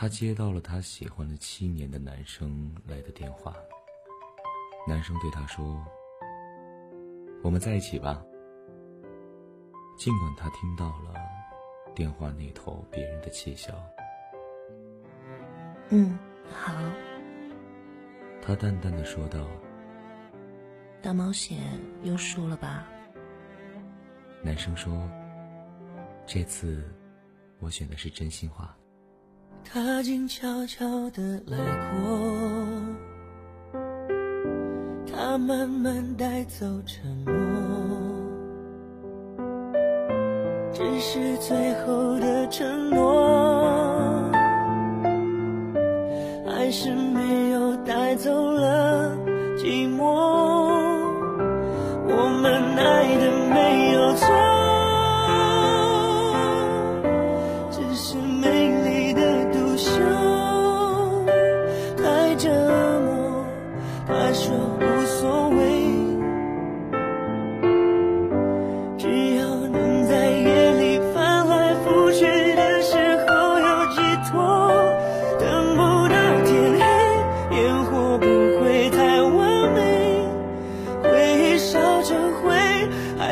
他接到了她喜欢了七年的男生来的电话。男生对她说：“我们在一起吧。”尽管她听到了电话那头别人的窃笑。嗯，好。他淡淡的说道：“大冒险又输了吧？”男生说：“这次我选的是真心话。”他静悄悄地来过，他慢慢带走沉默，只是最后的承诺，还是没有带走了寂寞。我们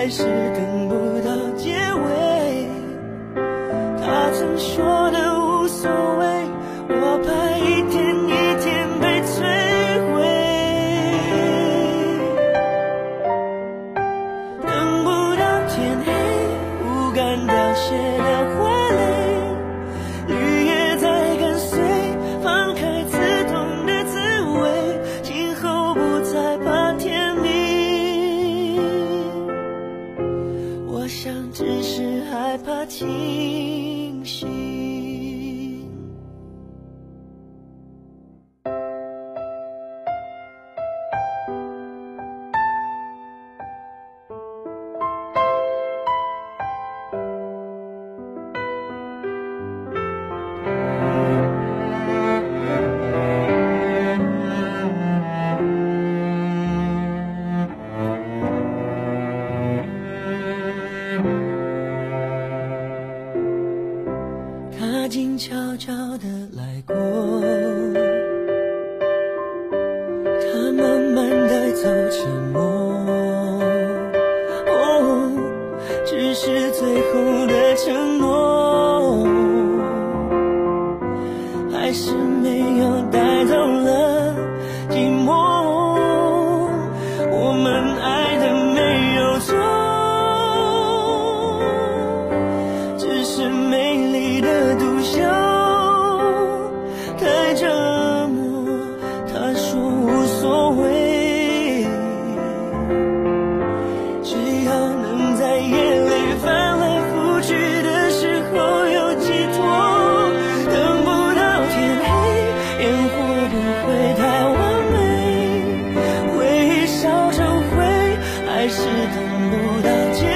还是等不到结尾。他曾说的无所谓，我怕一天一天被摧毁。等不到天黑，不敢凋谢的花蕾，心。们爱的还是等不到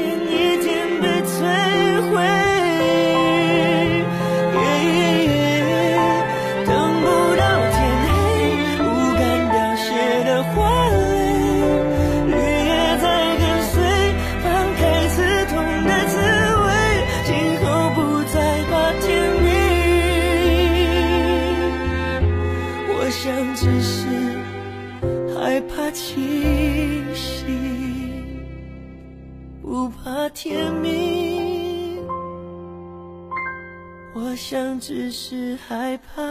不怕天明。我想只是害怕。